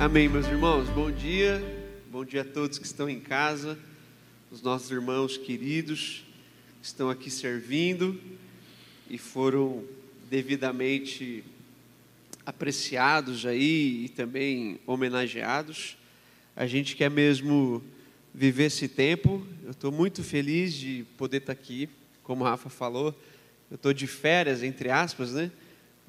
Amém, meus irmãos. Bom dia. Bom dia a todos que estão em casa, os nossos irmãos queridos que estão aqui servindo e foram devidamente apreciados aí e também homenageados. A gente quer mesmo viver esse tempo. Eu estou muito feliz de poder estar aqui, como a Rafa falou. Eu estou de férias, entre aspas, né?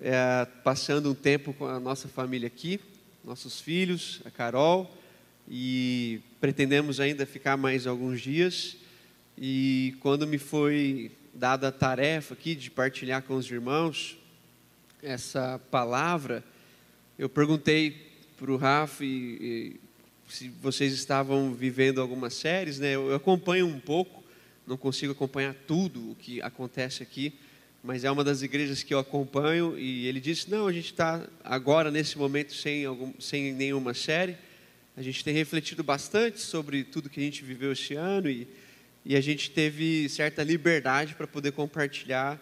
É, passando um tempo com a nossa família aqui, nossos filhos, a Carol, e pretendemos ainda ficar mais alguns dias. E quando me foi dada a tarefa aqui de partilhar com os irmãos essa palavra, eu perguntei para o Rafa e, e, se vocês estavam vivendo algumas séries, né? Eu acompanho um pouco, não consigo acompanhar tudo o que acontece aqui, mas é uma das igrejas que eu acompanho e ele disse: não, a gente está agora nesse momento sem, algum, sem nenhuma série. A gente tem refletido bastante sobre tudo que a gente viveu este ano e, e a gente teve certa liberdade para poder compartilhar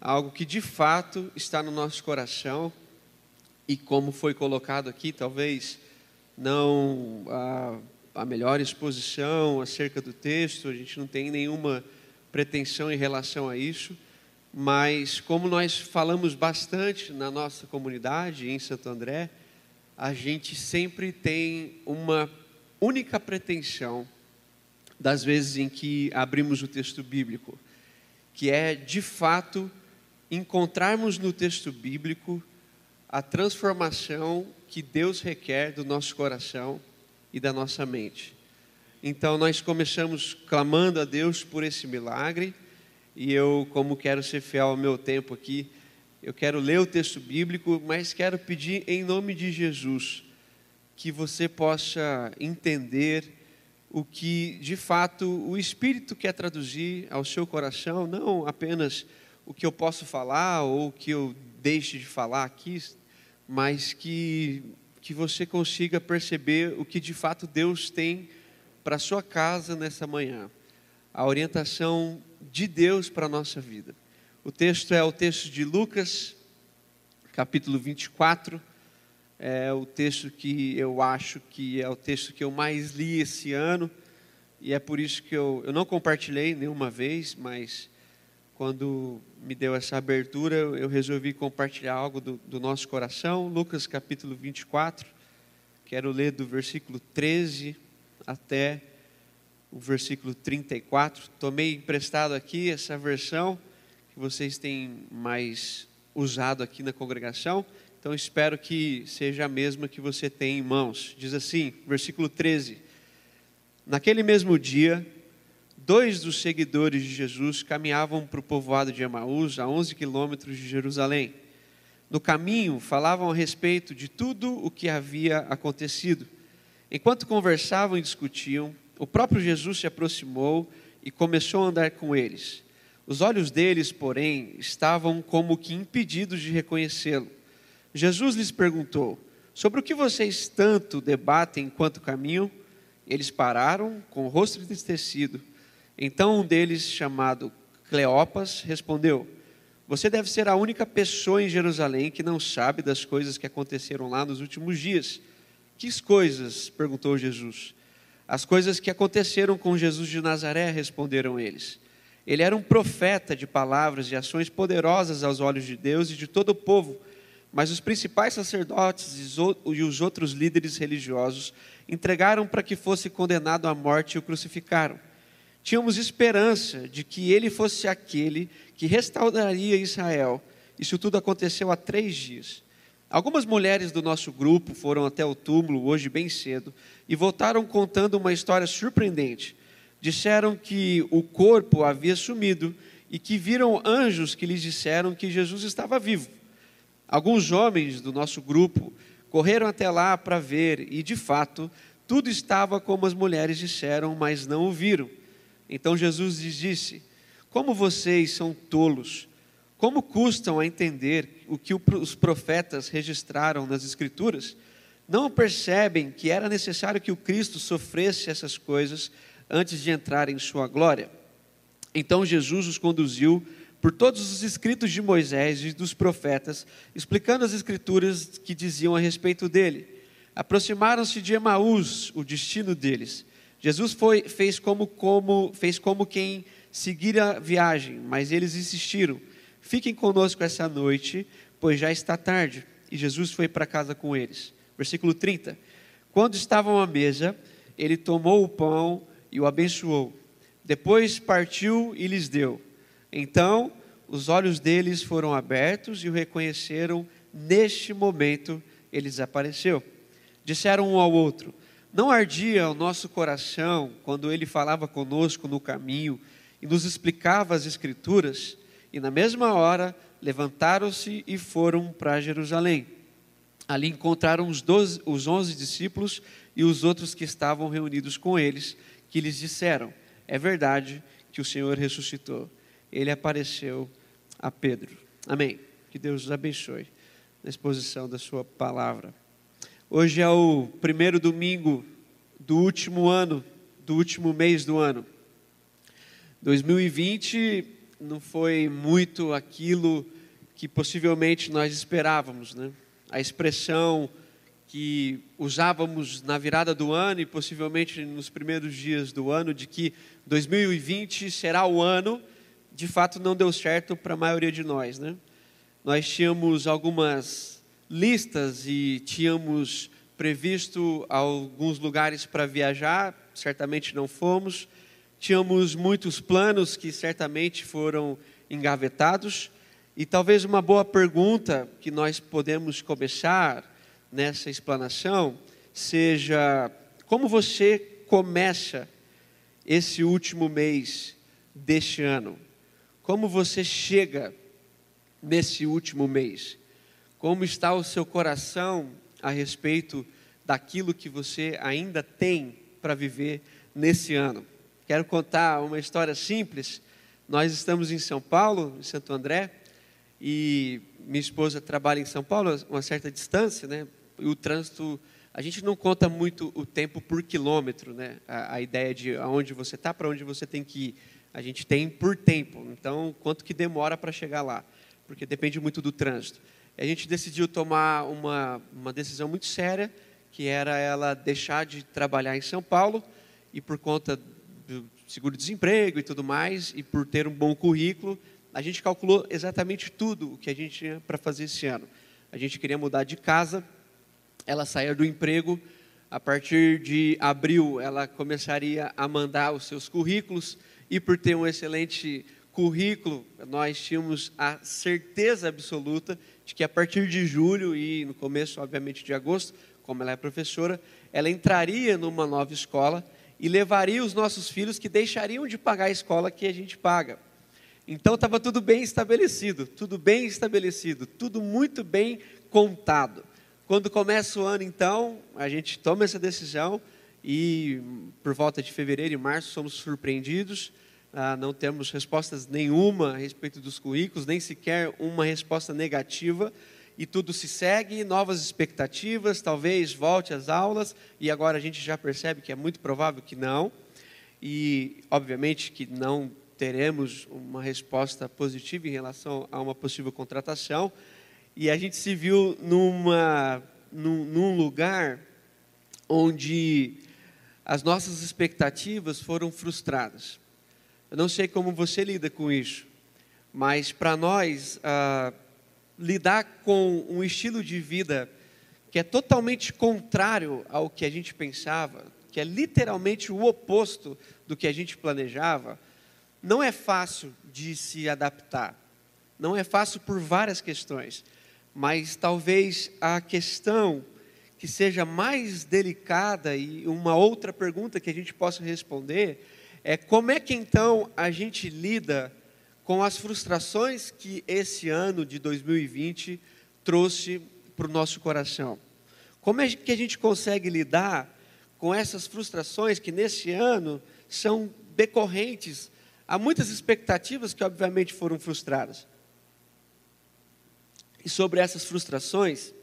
algo que de fato está no nosso coração e como foi colocado aqui, talvez não a, a melhor exposição acerca do texto, a gente não tem nenhuma pretensão em relação a isso mas como nós falamos bastante na nossa comunidade em Santo André, a gente sempre tem uma única pretensão das vezes em que abrimos o texto bíblico, que é de fato encontrarmos no texto bíblico a transformação que Deus requer do nosso coração e da nossa mente. Então nós começamos clamando a Deus por esse milagre e eu, como quero ser fiel ao meu tempo aqui, eu quero ler o texto bíblico, mas quero pedir em nome de Jesus que você possa entender o que de fato o Espírito quer traduzir ao seu coração, não apenas o que eu posso falar ou o que eu deixe de falar aqui, mas que, que você consiga perceber o que de fato Deus tem para sua casa nessa manhã. A orientação de Deus para a nossa vida. O texto é o texto de Lucas, capítulo 24. É o texto que eu acho que é o texto que eu mais li esse ano. E é por isso que eu, eu não compartilhei nenhuma vez, mas quando me deu essa abertura, eu resolvi compartilhar algo do, do nosso coração. Lucas capítulo 24. Quero ler do versículo 13 até o versículo 34. Tomei emprestado aqui essa versão que vocês têm mais usado aqui na congregação, então espero que seja a mesma que você tem em mãos. Diz assim, versículo 13: Naquele mesmo dia, dois dos seguidores de Jesus caminhavam para o povoado de Emaús, a 11 quilômetros de Jerusalém. No caminho, falavam a respeito de tudo o que havia acontecido. Enquanto conversavam e discutiam, o próprio Jesus se aproximou e começou a andar com eles. Os olhos deles, porém, estavam como que impedidos de reconhecê-lo. Jesus lhes perguntou: Sobre o que vocês tanto debatem enquanto caminham? Eles pararam, com o rosto entristecido. Então um deles, chamado Cleopas, respondeu: Você deve ser a única pessoa em Jerusalém que não sabe das coisas que aconteceram lá nos últimos dias. Que coisas? perguntou Jesus. As coisas que aconteceram com Jesus de Nazaré, responderam eles. Ele era um profeta de palavras e ações poderosas aos olhos de Deus e de todo o povo, mas os principais sacerdotes e os outros líderes religiosos entregaram para que fosse condenado à morte e o crucificaram. Tínhamos esperança de que ele fosse aquele que restauraria Israel. Isso tudo aconteceu há três dias. Algumas mulheres do nosso grupo foram até o túmulo hoje bem cedo e voltaram contando uma história surpreendente. Disseram que o corpo havia sumido e que viram anjos que lhes disseram que Jesus estava vivo. Alguns homens do nosso grupo correram até lá para ver e, de fato, tudo estava como as mulheres disseram, mas não o viram. Então Jesus lhes disse: Como vocês são tolos! Como custam a entender o que os profetas registraram nas Escrituras? não percebem que era necessário que o Cristo sofresse essas coisas antes de entrar em sua glória? Então Jesus os conduziu por todos os escritos de Moisés e dos profetas, explicando as escrituras que diziam a respeito dele. Aproximaram-se de Emaús, o destino deles. Jesus foi, fez, como, como, fez como quem seguira a viagem, mas eles insistiram: Fiquem conosco essa noite, pois já está tarde. E Jesus foi para casa com eles. Versículo 30. Quando estavam à mesa, ele tomou o pão e o abençoou. Depois partiu e lhes deu. Então, os olhos deles foram abertos e o reconheceram. Neste momento, ele desapareceu. Disseram um ao outro: Não ardia o nosso coração quando ele falava conosco no caminho e nos explicava as Escrituras? E na mesma hora levantaram-se e foram para Jerusalém. Ali encontraram os, doze, os onze discípulos e os outros que estavam reunidos com eles, que lhes disseram: É verdade que o Senhor ressuscitou. Ele apareceu a Pedro. Amém. Que Deus os abençoe na exposição da Sua palavra. Hoje é o primeiro domingo do último ano, do último mês do ano. 2020 não foi muito aquilo que possivelmente nós esperávamos, né? A expressão que usávamos na virada do ano e possivelmente nos primeiros dias do ano de que 2020 será o ano, de fato não deu certo para a maioria de nós, né? Nós tínhamos algumas listas e tínhamos previsto alguns lugares para viajar, certamente não fomos. Tínhamos muitos planos que certamente foram engavetados. E talvez uma boa pergunta que nós podemos começar nessa explanação seja: como você começa esse último mês deste ano? Como você chega nesse último mês? Como está o seu coração a respeito daquilo que você ainda tem para viver nesse ano? Quero contar uma história simples. Nós estamos em São Paulo, em Santo André, e minha esposa trabalha em São Paulo, uma certa distância, né? E o trânsito, a gente não conta muito o tempo por quilômetro, né? A, a ideia de aonde você está, para onde você tem que ir. A gente tem por tempo. Então, quanto que demora para chegar lá? Porque depende muito do trânsito a gente decidiu tomar uma, uma decisão muito séria, que era ela deixar de trabalhar em São Paulo e por conta seguro-desemprego e tudo mais, e por ter um bom currículo, a gente calculou exatamente tudo o que a gente tinha para fazer esse ano. A gente queria mudar de casa, ela saía do emprego, a partir de abril ela começaria a mandar os seus currículos, e por ter um excelente currículo, nós tínhamos a certeza absoluta de que a partir de julho e no começo, obviamente, de agosto, como ela é professora, ela entraria numa nova escola e levaria os nossos filhos que deixariam de pagar a escola que a gente paga. Então estava tudo bem estabelecido, tudo bem estabelecido, tudo muito bem contado. Quando começa o ano, então, a gente toma essa decisão e por volta de fevereiro e março somos surpreendidos ah, não temos respostas nenhuma a respeito dos currículos, nem sequer uma resposta negativa, e tudo se segue, novas expectativas, talvez volte às aulas, e agora a gente já percebe que é muito provável que não, e obviamente que não teremos uma resposta positiva em relação a uma possível contratação, e a gente se viu numa, num, num lugar onde as nossas expectativas foram frustradas. Eu não sei como você lida com isso, mas para nós, ah, lidar com um estilo de vida que é totalmente contrário ao que a gente pensava, que é literalmente o oposto do que a gente planejava, não é fácil de se adaptar. Não é fácil por várias questões, mas talvez a questão que seja mais delicada e uma outra pergunta que a gente possa responder é como é que então a gente lida com as frustrações que esse ano de 2020 trouxe para o nosso coração? Como é que a gente consegue lidar com essas frustrações que nesse ano são decorrentes a muitas expectativas que obviamente foram frustradas? E sobre essas frustrações,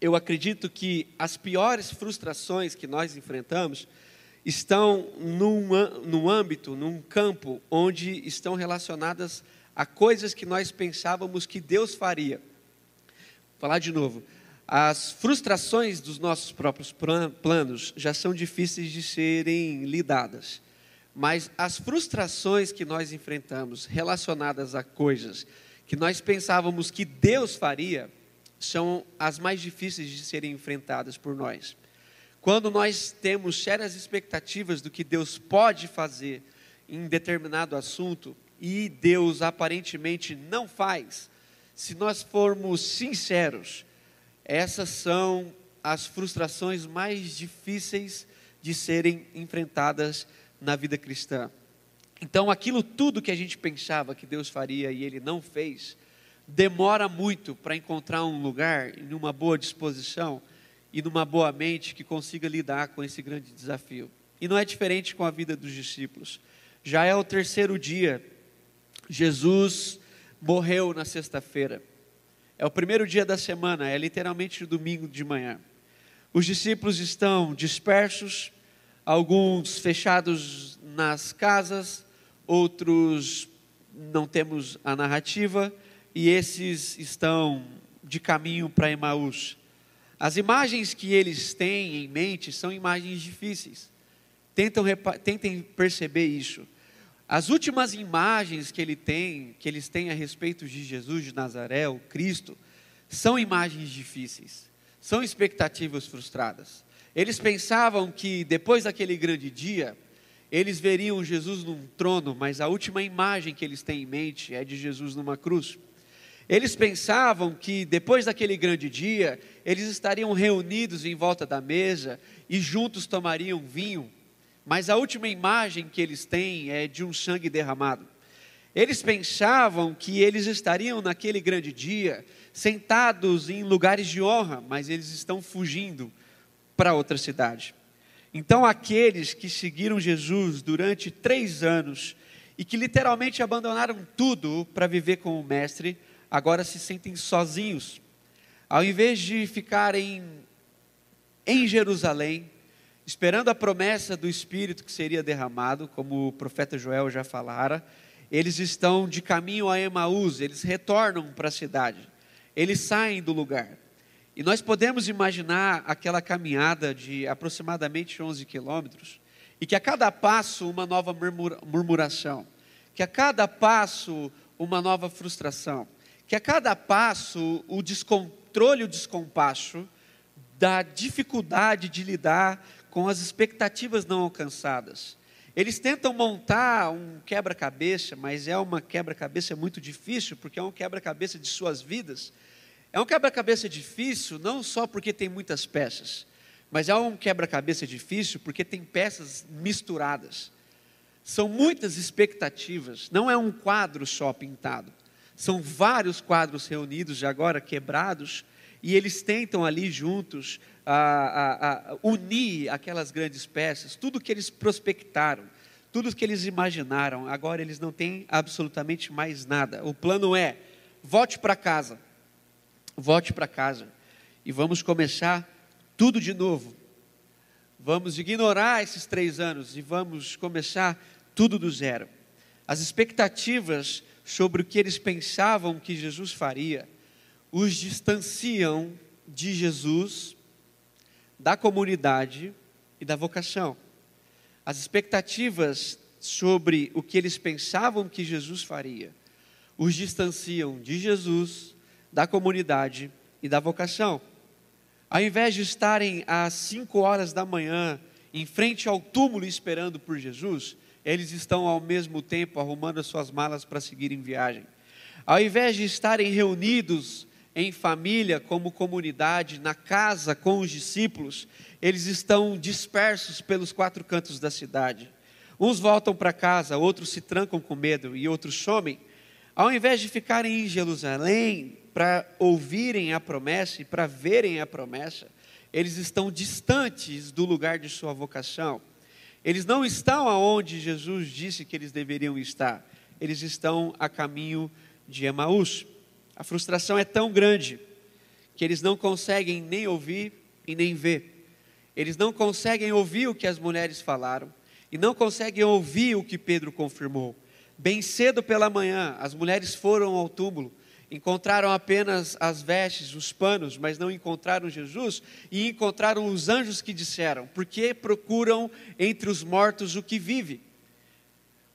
eu acredito que as piores frustrações que nós enfrentamos estão num, num âmbito, num campo onde estão relacionadas a coisas que nós pensávamos que Deus faria. Vou falar de novo. As frustrações dos nossos próprios planos já são difíceis de serem lidadas, mas as frustrações que nós enfrentamos relacionadas a coisas que nós pensávamos que Deus faria são as mais difíceis de serem enfrentadas por nós. Quando nós temos sérias expectativas do que Deus pode fazer em determinado assunto e Deus aparentemente não faz, se nós formos sinceros, essas são as frustrações mais difíceis de serem enfrentadas na vida cristã. Então, aquilo tudo que a gente pensava que Deus faria e Ele não fez, demora muito para encontrar um lugar, em uma boa disposição e numa boa mente que consiga lidar com esse grande desafio. E não é diferente com a vida dos discípulos. Já é o terceiro dia, Jesus morreu na sexta-feira. É o primeiro dia da semana, é literalmente o domingo de manhã. Os discípulos estão dispersos, alguns fechados nas casas, outros não temos a narrativa, e esses estão de caminho para Emaús. As imagens que eles têm em mente são imagens difíceis. Tentam, tentem perceber isso. As últimas imagens que, ele tem, que eles têm a respeito de Jesus de Nazaré, o Cristo, são imagens difíceis, são expectativas frustradas. Eles pensavam que depois daquele grande dia, eles veriam Jesus num trono, mas a última imagem que eles têm em mente é de Jesus numa cruz. Eles pensavam que depois daquele grande dia, eles estariam reunidos em volta da mesa e juntos tomariam vinho mas a última imagem que eles têm é de um sangue derramado. Eles pensavam que eles estariam naquele grande dia sentados em lugares de honra, mas eles estão fugindo para outra cidade. Então, aqueles que seguiram Jesus durante três anos e que literalmente abandonaram tudo para viver com o Mestre, agora se sentem sozinhos. Ao invés de ficarem em Jerusalém, esperando a promessa do Espírito que seria derramado, como o profeta Joel já falara, eles estão de caminho a Emaús, eles retornam para a cidade, eles saem do lugar. E nós podemos imaginar aquela caminhada de aproximadamente 11 quilômetros, e que a cada passo uma nova murmuração, que a cada passo uma nova frustração, que a cada passo o descontrole, o descompasso da dificuldade de lidar com as expectativas não alcançadas. Eles tentam montar um quebra-cabeça, mas é uma quebra-cabeça muito difícil, porque é um quebra-cabeça de suas vidas. É um quebra-cabeça difícil não só porque tem muitas peças, mas é um quebra-cabeça difícil porque tem peças misturadas. São muitas expectativas, não é um quadro só pintado. São vários quadros reunidos, agora quebrados, e eles tentam ali juntos a, a, a unir aquelas grandes peças, tudo que eles prospectaram, tudo que eles imaginaram, agora eles não têm absolutamente mais nada. O plano é: volte para casa, volte para casa e vamos começar tudo de novo. Vamos ignorar esses três anos e vamos começar tudo do zero. As expectativas sobre o que eles pensavam que Jesus faria os distanciam de Jesus da comunidade e da vocação. As expectativas sobre o que eles pensavam que Jesus faria os distanciam de Jesus, da comunidade e da vocação. Ao invés de estarem às cinco horas da manhã em frente ao túmulo esperando por Jesus, eles estão ao mesmo tempo arrumando as suas malas para seguir em viagem. Ao invés de estarem reunidos em família, como comunidade, na casa com os discípulos, eles estão dispersos pelos quatro cantos da cidade. Uns voltam para casa, outros se trancam com medo e outros somem. Ao invés de ficarem em Jerusalém para ouvirem a promessa e para verem a promessa, eles estão distantes do lugar de sua vocação. Eles não estão aonde Jesus disse que eles deveriam estar. Eles estão a caminho de Emaús. A frustração é tão grande que eles não conseguem nem ouvir e nem ver. Eles não conseguem ouvir o que as mulheres falaram e não conseguem ouvir o que Pedro confirmou. Bem cedo pela manhã, as mulheres foram ao túmulo encontraram apenas as vestes, os panos, mas não encontraram Jesus, e encontraram os anjos que disseram: Por que procuram entre os mortos o que vive?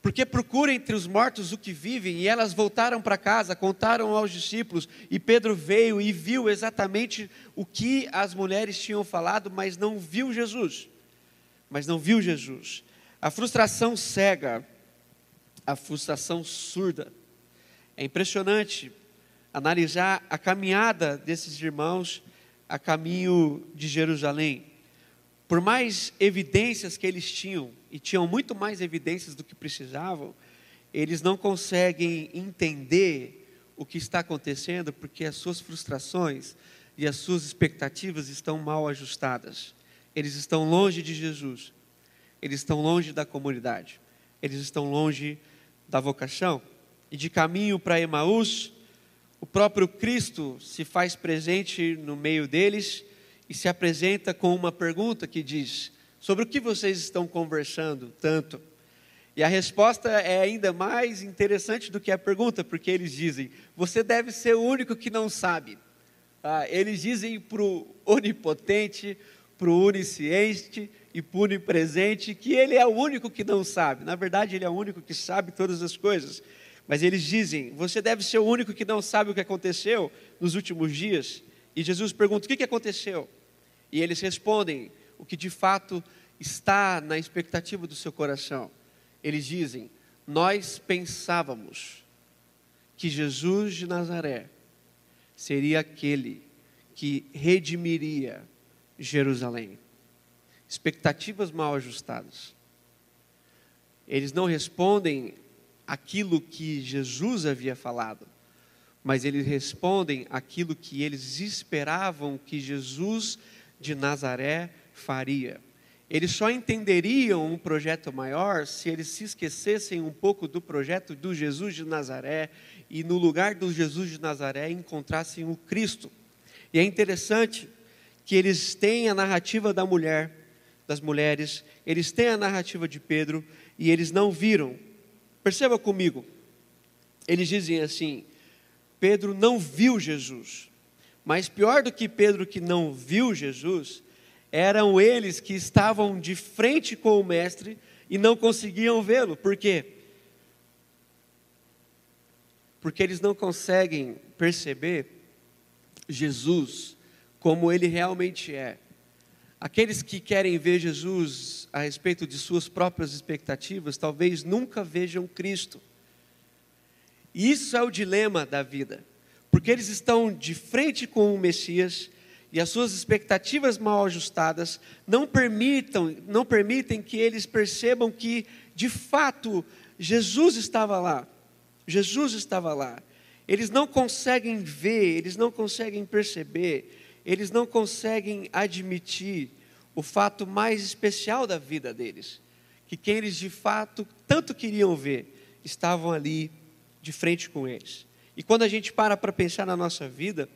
Porque procura entre os mortos o que vivem, e elas voltaram para casa, contaram aos discípulos, e Pedro veio e viu exatamente o que as mulheres tinham falado, mas não viu Jesus. Mas não viu Jesus. A frustração cega, a frustração surda. É impressionante analisar a caminhada desses irmãos a caminho de Jerusalém. Por mais evidências que eles tinham, e tinham muito mais evidências do que precisavam, eles não conseguem entender o que está acontecendo porque as suas frustrações e as suas expectativas estão mal ajustadas. Eles estão longe de Jesus, eles estão longe da comunidade, eles estão longe da vocação. E de caminho para Emaús, o próprio Cristo se faz presente no meio deles e se apresenta com uma pergunta que diz: Sobre o que vocês estão conversando tanto? E a resposta é ainda mais interessante do que a pergunta, porque eles dizem: Você deve ser o único que não sabe. Ah, eles dizem para o onipotente, para o onisciente e para o onipresente que ele é o único que não sabe. Na verdade, ele é o único que sabe todas as coisas. Mas eles dizem: Você deve ser o único que não sabe o que aconteceu nos últimos dias. E Jesus pergunta: O que aconteceu? E eles respondem o que de fato está na expectativa do seu coração. Eles dizem: Nós pensávamos que Jesus de Nazaré seria aquele que redimiria Jerusalém. Expectativas mal ajustadas. Eles não respondem aquilo que Jesus havia falado, mas eles respondem aquilo que eles esperavam que Jesus de Nazaré faria. Eles só entenderiam um projeto maior se eles se esquecessem um pouco do projeto do Jesus de Nazaré e no lugar do Jesus de Nazaré encontrassem o Cristo. E é interessante que eles têm a narrativa da mulher, das mulheres, eles têm a narrativa de Pedro e eles não viram. Perceba comigo. Eles dizem assim: Pedro não viu Jesus. Mas pior do que Pedro que não viu Jesus, eram eles que estavam de frente com o Mestre e não conseguiam vê-lo. Por quê? Porque eles não conseguem perceber Jesus como ele realmente é. Aqueles que querem ver Jesus a respeito de suas próprias expectativas, talvez nunca vejam Cristo. Isso é o dilema da vida porque eles estão de frente com o Messias e as suas expectativas mal ajustadas não permitam, não permitem que eles percebam que de fato Jesus estava lá. Jesus estava lá. Eles não conseguem ver, eles não conseguem perceber, eles não conseguem admitir o fato mais especial da vida deles, que quem eles de fato tanto queriam ver estavam ali de frente com eles. E quando a gente para para pensar na nossa vida,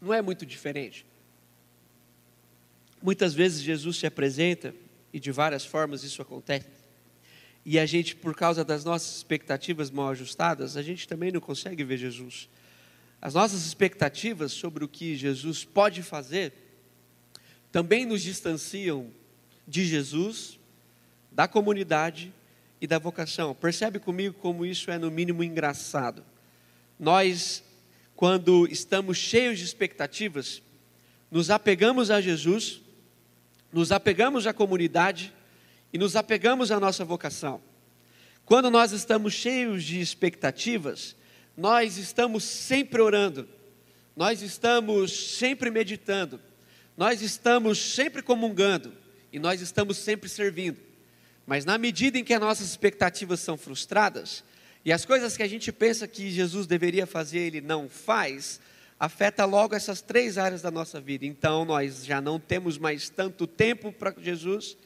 não é muito diferente. Muitas vezes Jesus se apresenta, e de várias formas isso acontece, e a gente, por causa das nossas expectativas mal ajustadas, a gente também não consegue ver Jesus. As nossas expectativas sobre o que Jesus pode fazer também nos distanciam de Jesus, da comunidade e da vocação. Percebe comigo como isso é, no mínimo, engraçado nós, quando estamos cheios de expectativas, nos apegamos a Jesus, nos apegamos à comunidade e nos apegamos à nossa vocação. Quando nós estamos cheios de expectativas, nós estamos sempre orando, nós estamos sempre meditando, nós estamos sempre comungando e nós estamos sempre servindo. Mas na medida em que as nossas expectativas são frustradas, e as coisas que a gente pensa que Jesus deveria fazer, ele não faz, afeta logo essas três áreas da nossa vida. Então, nós já não temos mais tanto tempo para Jesus,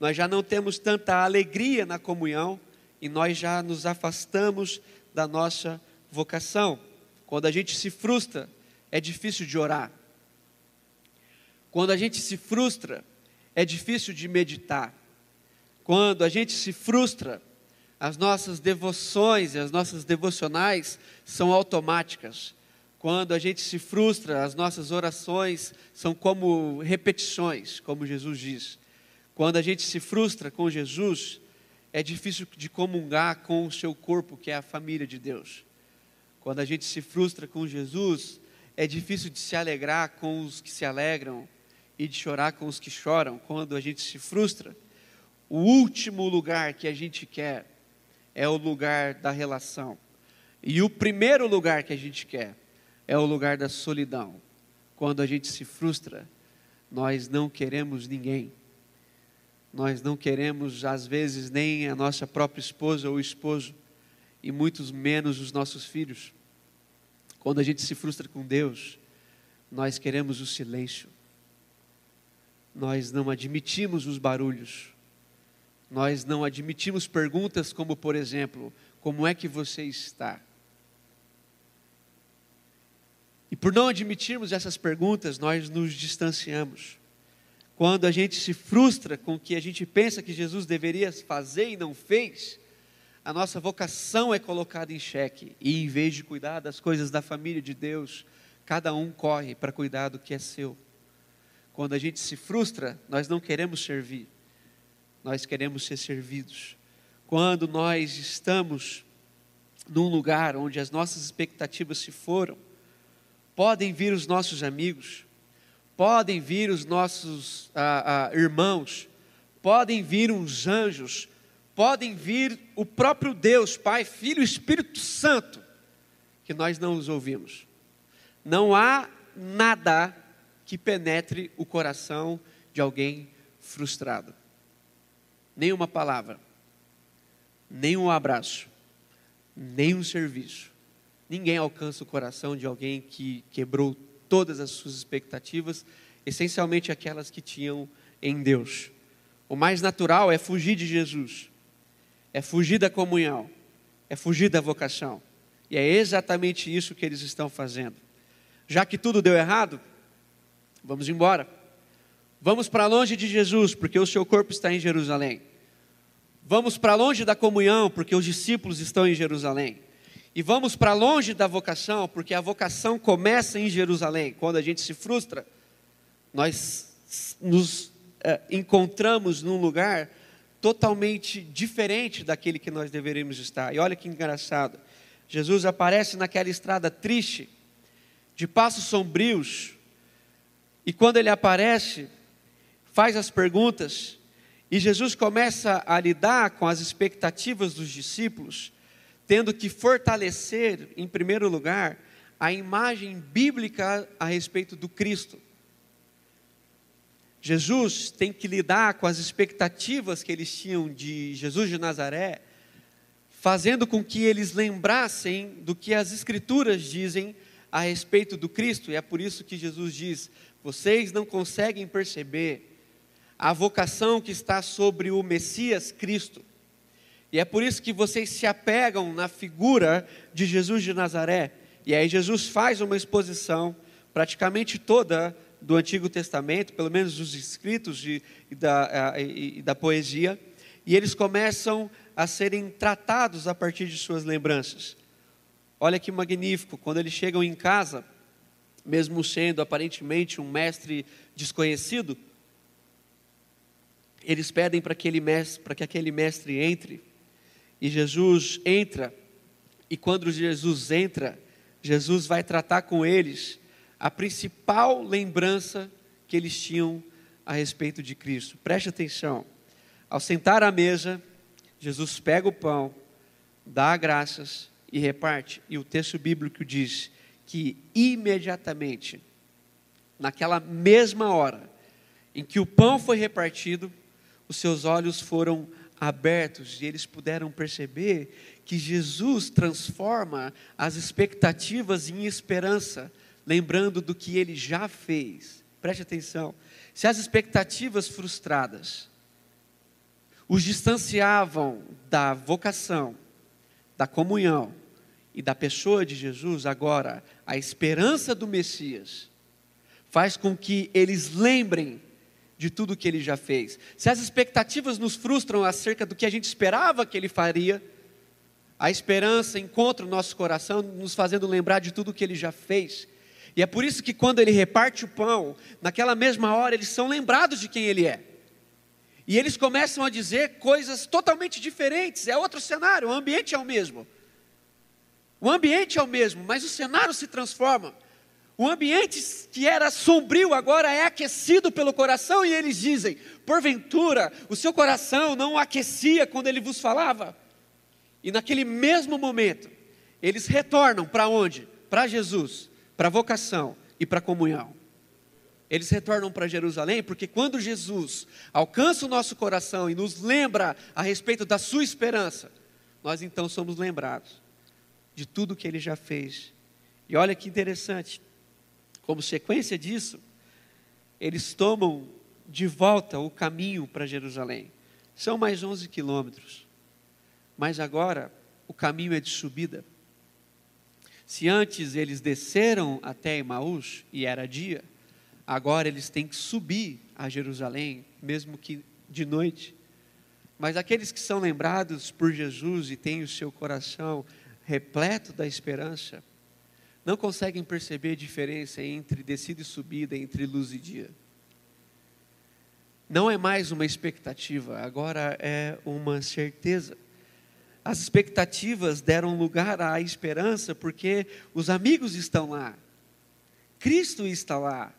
nós já não temos tanta alegria na comunhão e nós já nos afastamos da nossa vocação. Quando a gente se frustra, é difícil de orar. Quando a gente se frustra, é difícil de meditar. Quando a gente se frustra, as nossas devoções e as nossas devocionais são automáticas. Quando a gente se frustra, as nossas orações são como repetições, como Jesus diz. Quando a gente se frustra com Jesus, é difícil de comungar com o seu corpo, que é a família de Deus. Quando a gente se frustra com Jesus, é difícil de se alegrar com os que se alegram e de chorar com os que choram. Quando a gente se frustra, o último lugar que a gente quer é o lugar da relação. E o primeiro lugar que a gente quer é o lugar da solidão. Quando a gente se frustra, nós não queremos ninguém. Nós não queremos, às vezes, nem a nossa própria esposa ou esposo, e muitos menos os nossos filhos. Quando a gente se frustra com Deus, nós queremos o silêncio. Nós não admitimos os barulhos. Nós não admitimos perguntas como, por exemplo, como é que você está? E por não admitirmos essas perguntas, nós nos distanciamos. Quando a gente se frustra com o que a gente pensa que Jesus deveria fazer e não fez, a nossa vocação é colocada em xeque. E em vez de cuidar das coisas da família de Deus, cada um corre para cuidar do que é seu. Quando a gente se frustra, nós não queremos servir nós queremos ser servidos. Quando nós estamos num lugar onde as nossas expectativas se foram, podem vir os nossos amigos, podem vir os nossos ah, ah, irmãos, podem vir uns anjos, podem vir o próprio Deus, Pai, Filho e Espírito Santo, que nós não os ouvimos. Não há nada que penetre o coração de alguém frustrado nem uma palavra, nem um abraço, nem um serviço. Ninguém alcança o coração de alguém que quebrou todas as suas expectativas, essencialmente aquelas que tinham em Deus. O mais natural é fugir de Jesus, é fugir da comunhão, é fugir da vocação. E é exatamente isso que eles estão fazendo. Já que tudo deu errado, vamos embora. Vamos para longe de Jesus, porque o seu corpo está em Jerusalém. Vamos para longe da comunhão, porque os discípulos estão em Jerusalém. E vamos para longe da vocação, porque a vocação começa em Jerusalém. Quando a gente se frustra, nós nos é, encontramos num lugar totalmente diferente daquele que nós deveríamos estar. E olha que engraçado. Jesus aparece naquela estrada triste, de passos sombrios, e quando ele aparece, faz as perguntas, e Jesus começa a lidar com as expectativas dos discípulos, tendo que fortalecer, em primeiro lugar, a imagem bíblica a respeito do Cristo. Jesus tem que lidar com as expectativas que eles tinham de Jesus de Nazaré, fazendo com que eles lembrassem do que as Escrituras dizem a respeito do Cristo, e é por isso que Jesus diz: vocês não conseguem perceber a vocação que está sobre o Messias Cristo. E é por isso que vocês se apegam na figura de Jesus de Nazaré. E aí Jesus faz uma exposição, praticamente toda do Antigo Testamento, pelo menos os escritos de, da, e da poesia, e eles começam a serem tratados a partir de suas lembranças. Olha que magnífico, quando eles chegam em casa, mesmo sendo aparentemente um mestre desconhecido, eles pedem para que, para que aquele mestre entre, e Jesus entra, e quando Jesus entra, Jesus vai tratar com eles a principal lembrança que eles tinham a respeito de Cristo. Preste atenção. Ao sentar à mesa, Jesus pega o pão, dá graças e reparte. E o texto bíblico diz que imediatamente, naquela mesma hora em que o pão foi repartido, os seus olhos foram abertos e eles puderam perceber que Jesus transforma as expectativas em esperança, lembrando do que ele já fez. Preste atenção. Se as expectativas frustradas os distanciavam da vocação, da comunhão e da pessoa de Jesus, agora a esperança do Messias faz com que eles lembrem de tudo que ele já fez. Se as expectativas nos frustram acerca do que a gente esperava que ele faria, a esperança encontra o nosso coração, nos fazendo lembrar de tudo que ele já fez. E é por isso que quando ele reparte o pão, naquela mesma hora eles são lembrados de quem ele é. E eles começam a dizer coisas totalmente diferentes, é outro cenário, o ambiente é o mesmo. O ambiente é o mesmo, mas o cenário se transforma. O ambiente que era sombrio agora é aquecido pelo coração e eles dizem: porventura, o seu coração não aquecia quando ele vos falava? E naquele mesmo momento, eles retornam para onde? Para Jesus, para a vocação e para a comunhão. Eles retornam para Jerusalém porque quando Jesus alcança o nosso coração e nos lembra a respeito da sua esperança, nós então somos lembrados de tudo que ele já fez. E olha que interessante, como sequência disso, eles tomam de volta o caminho para Jerusalém. São mais 11 quilômetros, mas agora o caminho é de subida. Se antes eles desceram até Emaús e era dia, agora eles têm que subir a Jerusalém, mesmo que de noite. Mas aqueles que são lembrados por Jesus e têm o seu coração repleto da esperança, não conseguem perceber a diferença entre descida e subida, entre luz e dia. Não é mais uma expectativa, agora é uma certeza. As expectativas deram lugar à esperança porque os amigos estão lá, Cristo está lá,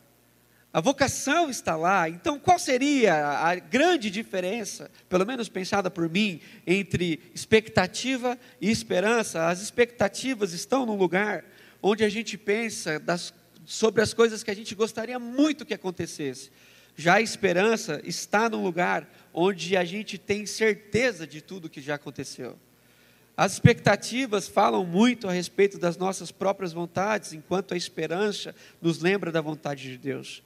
a vocação está lá. Então, qual seria a grande diferença, pelo menos pensada por mim, entre expectativa e esperança? As expectativas estão num lugar onde a gente pensa das, sobre as coisas que a gente gostaria muito que acontecesse. Já a esperança está num lugar onde a gente tem certeza de tudo que já aconteceu. As expectativas falam muito a respeito das nossas próprias vontades, enquanto a esperança nos lembra da vontade de Deus.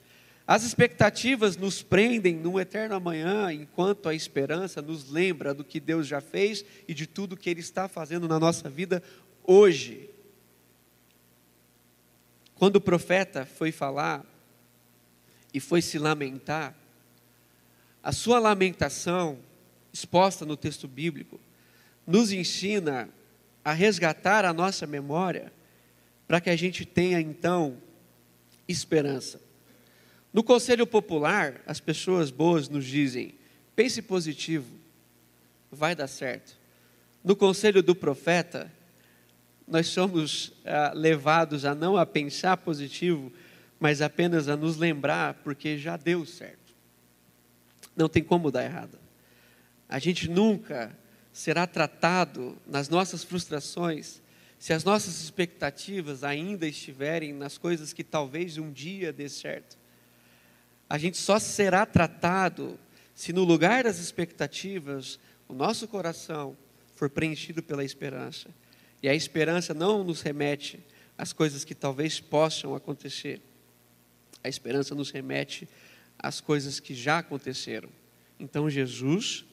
As expectativas nos prendem num eterno amanhã, enquanto a esperança nos lembra do que Deus já fez e de tudo que Ele está fazendo na nossa vida hoje. Quando o profeta foi falar e foi se lamentar, a sua lamentação, exposta no texto bíblico, nos ensina a resgatar a nossa memória, para que a gente tenha então esperança. No conselho popular, as pessoas boas nos dizem: pense positivo, vai dar certo. No conselho do profeta, nós somos ah, levados a não a pensar positivo, mas apenas a nos lembrar, porque já deu certo. Não tem como dar errado. A gente nunca será tratado nas nossas frustrações se as nossas expectativas ainda estiverem nas coisas que talvez um dia dê certo a gente só será tratado se no lugar das expectativas o nosso coração for preenchido pela esperança. E a esperança não nos remete às coisas que talvez possam acontecer. A esperança nos remete às coisas que já aconteceram. Então Jesus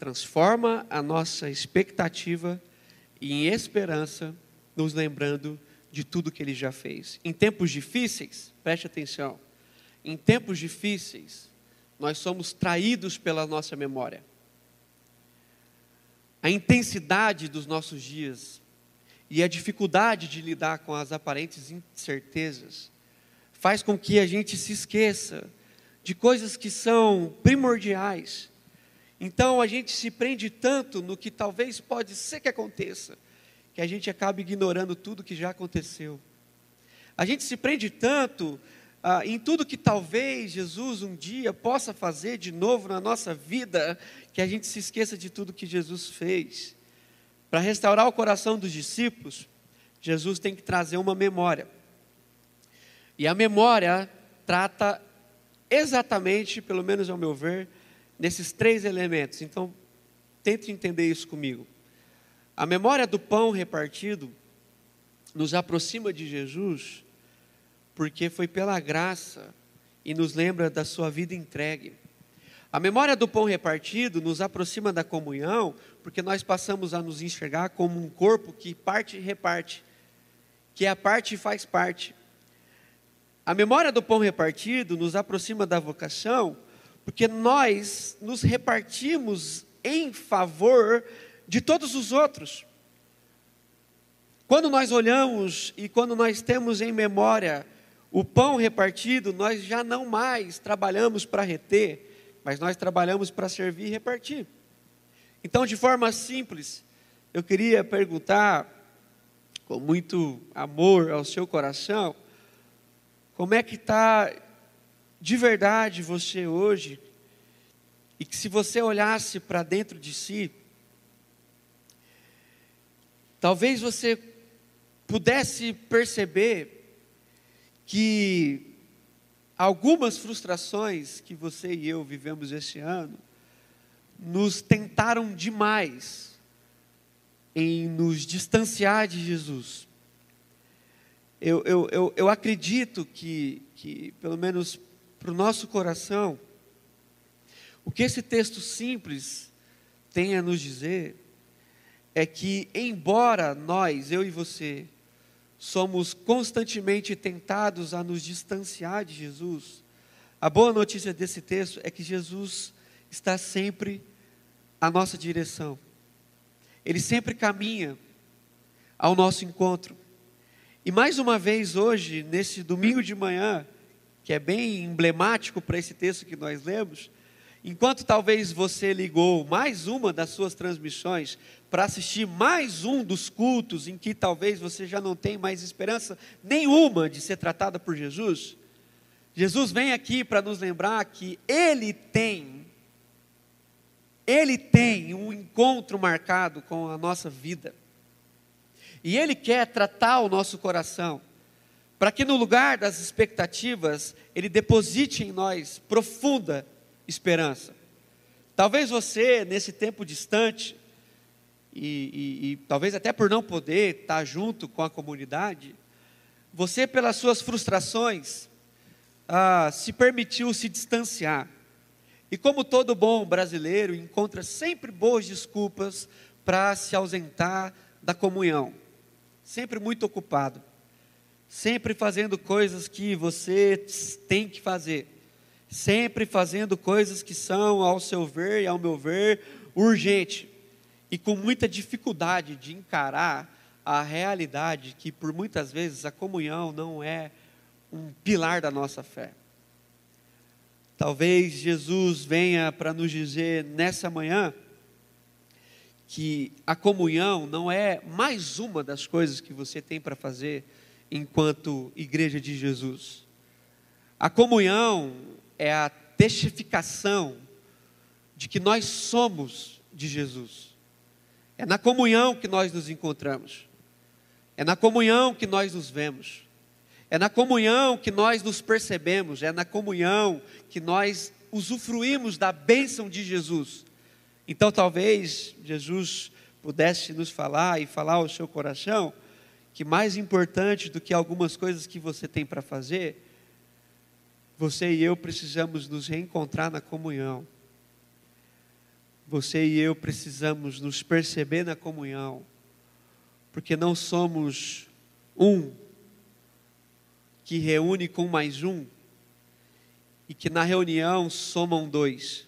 transforma a nossa expectativa em esperança, nos lembrando de tudo que ele já fez. Em tempos difíceis, preste atenção em tempos difíceis, nós somos traídos pela nossa memória. A intensidade dos nossos dias e a dificuldade de lidar com as aparentes incertezas faz com que a gente se esqueça de coisas que são primordiais. Então a gente se prende tanto no que talvez pode ser que aconteça, que a gente acaba ignorando tudo que já aconteceu. A gente se prende tanto ah, em tudo que talvez Jesus um dia possa fazer de novo na nossa vida, que a gente se esqueça de tudo que Jesus fez. Para restaurar o coração dos discípulos, Jesus tem que trazer uma memória. E a memória trata exatamente, pelo menos ao meu ver, nesses três elementos. Então, tente entender isso comigo. A memória do pão repartido nos aproxima de Jesus porque foi pela graça e nos lembra da sua vida entregue. A memória do pão repartido nos aproxima da comunhão, porque nós passamos a nos enxergar como um corpo que parte e reparte, que a parte faz parte. A memória do pão repartido nos aproxima da vocação, porque nós nos repartimos em favor de todos os outros. Quando nós olhamos e quando nós temos em memória o pão repartido, nós já não mais trabalhamos para reter, mas nós trabalhamos para servir e repartir. Então, de forma simples, eu queria perguntar, com muito amor ao seu coração, como é que está de verdade você hoje, e que se você olhasse para dentro de si, talvez você pudesse perceber que algumas frustrações que você e eu vivemos esse ano nos tentaram demais em nos distanciar de Jesus. Eu, eu, eu, eu acredito que, que, pelo menos para o nosso coração, o que esse texto simples tem a nos dizer é que, embora nós, eu e você, somos constantemente tentados a nos distanciar de Jesus, a boa notícia desse texto é que Jesus está sempre à nossa direção. Ele sempre caminha ao nosso encontro. E mais uma vez hoje, nesse domingo de manhã, que é bem emblemático para esse texto que nós lemos, enquanto talvez você ligou mais uma das suas transmissões para assistir mais um dos cultos em que talvez você já não tem mais esperança nenhuma de ser tratada por Jesus, Jesus vem aqui para nos lembrar que Ele tem, Ele tem um encontro marcado com a nossa vida. E Ele quer tratar o nosso coração, para que no lugar das expectativas, Ele deposite em nós profunda esperança. Talvez você, nesse tempo distante, e, e, e talvez até por não poder estar junto com a comunidade, você, pelas suas frustrações, ah, se permitiu se distanciar. E como todo bom brasileiro, encontra sempre boas desculpas para se ausentar da comunhão. Sempre muito ocupado. Sempre fazendo coisas que você tem que fazer. Sempre fazendo coisas que são, ao seu ver e ao meu ver, urgente e com muita dificuldade de encarar a realidade que por muitas vezes a comunhão não é um pilar da nossa fé. Talvez Jesus venha para nos dizer nessa manhã que a comunhão não é mais uma das coisas que você tem para fazer enquanto igreja de Jesus. A comunhão é a testificação de que nós somos de Jesus. É na comunhão que nós nos encontramos. É na comunhão que nós nos vemos. É na comunhão que nós nos percebemos. É na comunhão que nós usufruímos da bênção de Jesus. Então, talvez Jesus pudesse nos falar e falar ao seu coração que mais importante do que algumas coisas que você tem para fazer, você e eu precisamos nos reencontrar na comunhão você e eu precisamos nos perceber na comunhão, porque não somos um que reúne com mais um e que na reunião somam dois.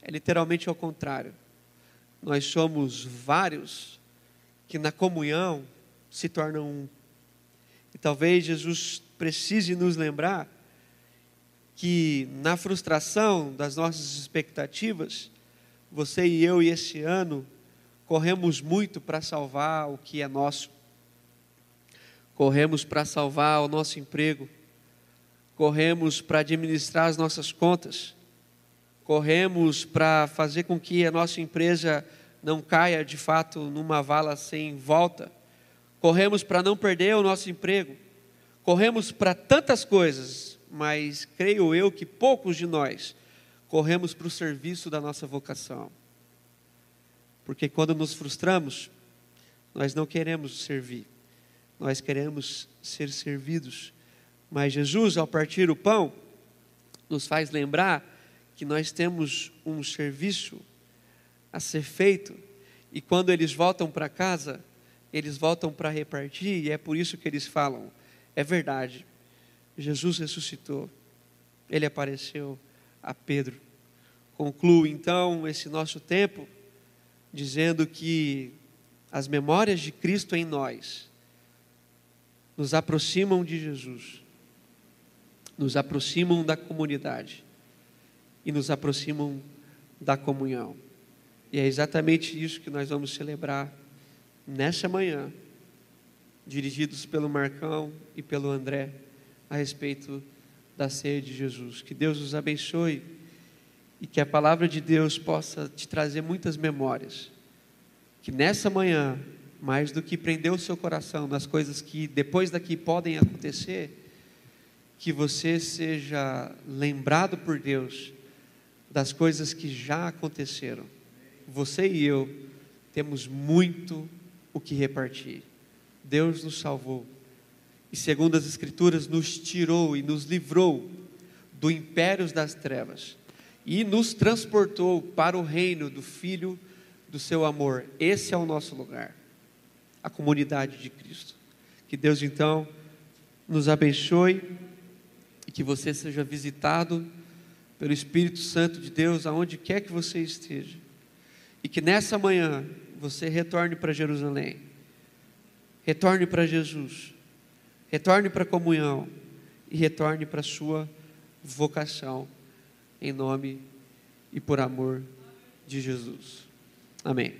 É literalmente ao contrário. Nós somos vários que na comunhão se tornam um. E talvez Jesus precise nos lembrar que na frustração das nossas expectativas, você e eu e esse ano corremos muito para salvar o que é nosso. Corremos para salvar o nosso emprego. Corremos para administrar as nossas contas. Corremos para fazer com que a nossa empresa não caia de fato numa vala sem volta. Corremos para não perder o nosso emprego. Corremos para tantas coisas, mas creio eu que poucos de nós corremos para o serviço da nossa vocação. Porque quando nos frustramos, nós não queremos servir, nós queremos ser servidos. Mas Jesus, ao partir o pão, nos faz lembrar que nós temos um serviço a ser feito, e quando eles voltam para casa, eles voltam para repartir, e é por isso que eles falam: é verdade, Jesus ressuscitou, ele apareceu a Pedro. Concluo então esse nosso tempo dizendo que as memórias de Cristo em nós nos aproximam de Jesus, nos aproximam da comunidade e nos aproximam da comunhão. E é exatamente isso que nós vamos celebrar nessa manhã, dirigidos pelo Marcão e pelo André, a respeito da ceia de Jesus. Que Deus os abençoe e que a palavra de Deus possa te trazer muitas memórias. Que nessa manhã, mais do que prender o seu coração nas coisas que depois daqui podem acontecer, que você seja lembrado por Deus das coisas que já aconteceram. Você e eu temos muito o que repartir. Deus nos salvou e, segundo as Escrituras, nos tirou e nos livrou do império das trevas e nos transportou para o reino do Filho do seu amor. Esse é o nosso lugar, a comunidade de Cristo. Que Deus então nos abençoe e que você seja visitado pelo Espírito Santo de Deus aonde quer que você esteja. E que nessa manhã você retorne para Jerusalém, retorne para Jesus, retorne para a comunhão e retorne para a sua vocação, em nome e por amor de Jesus. Amém.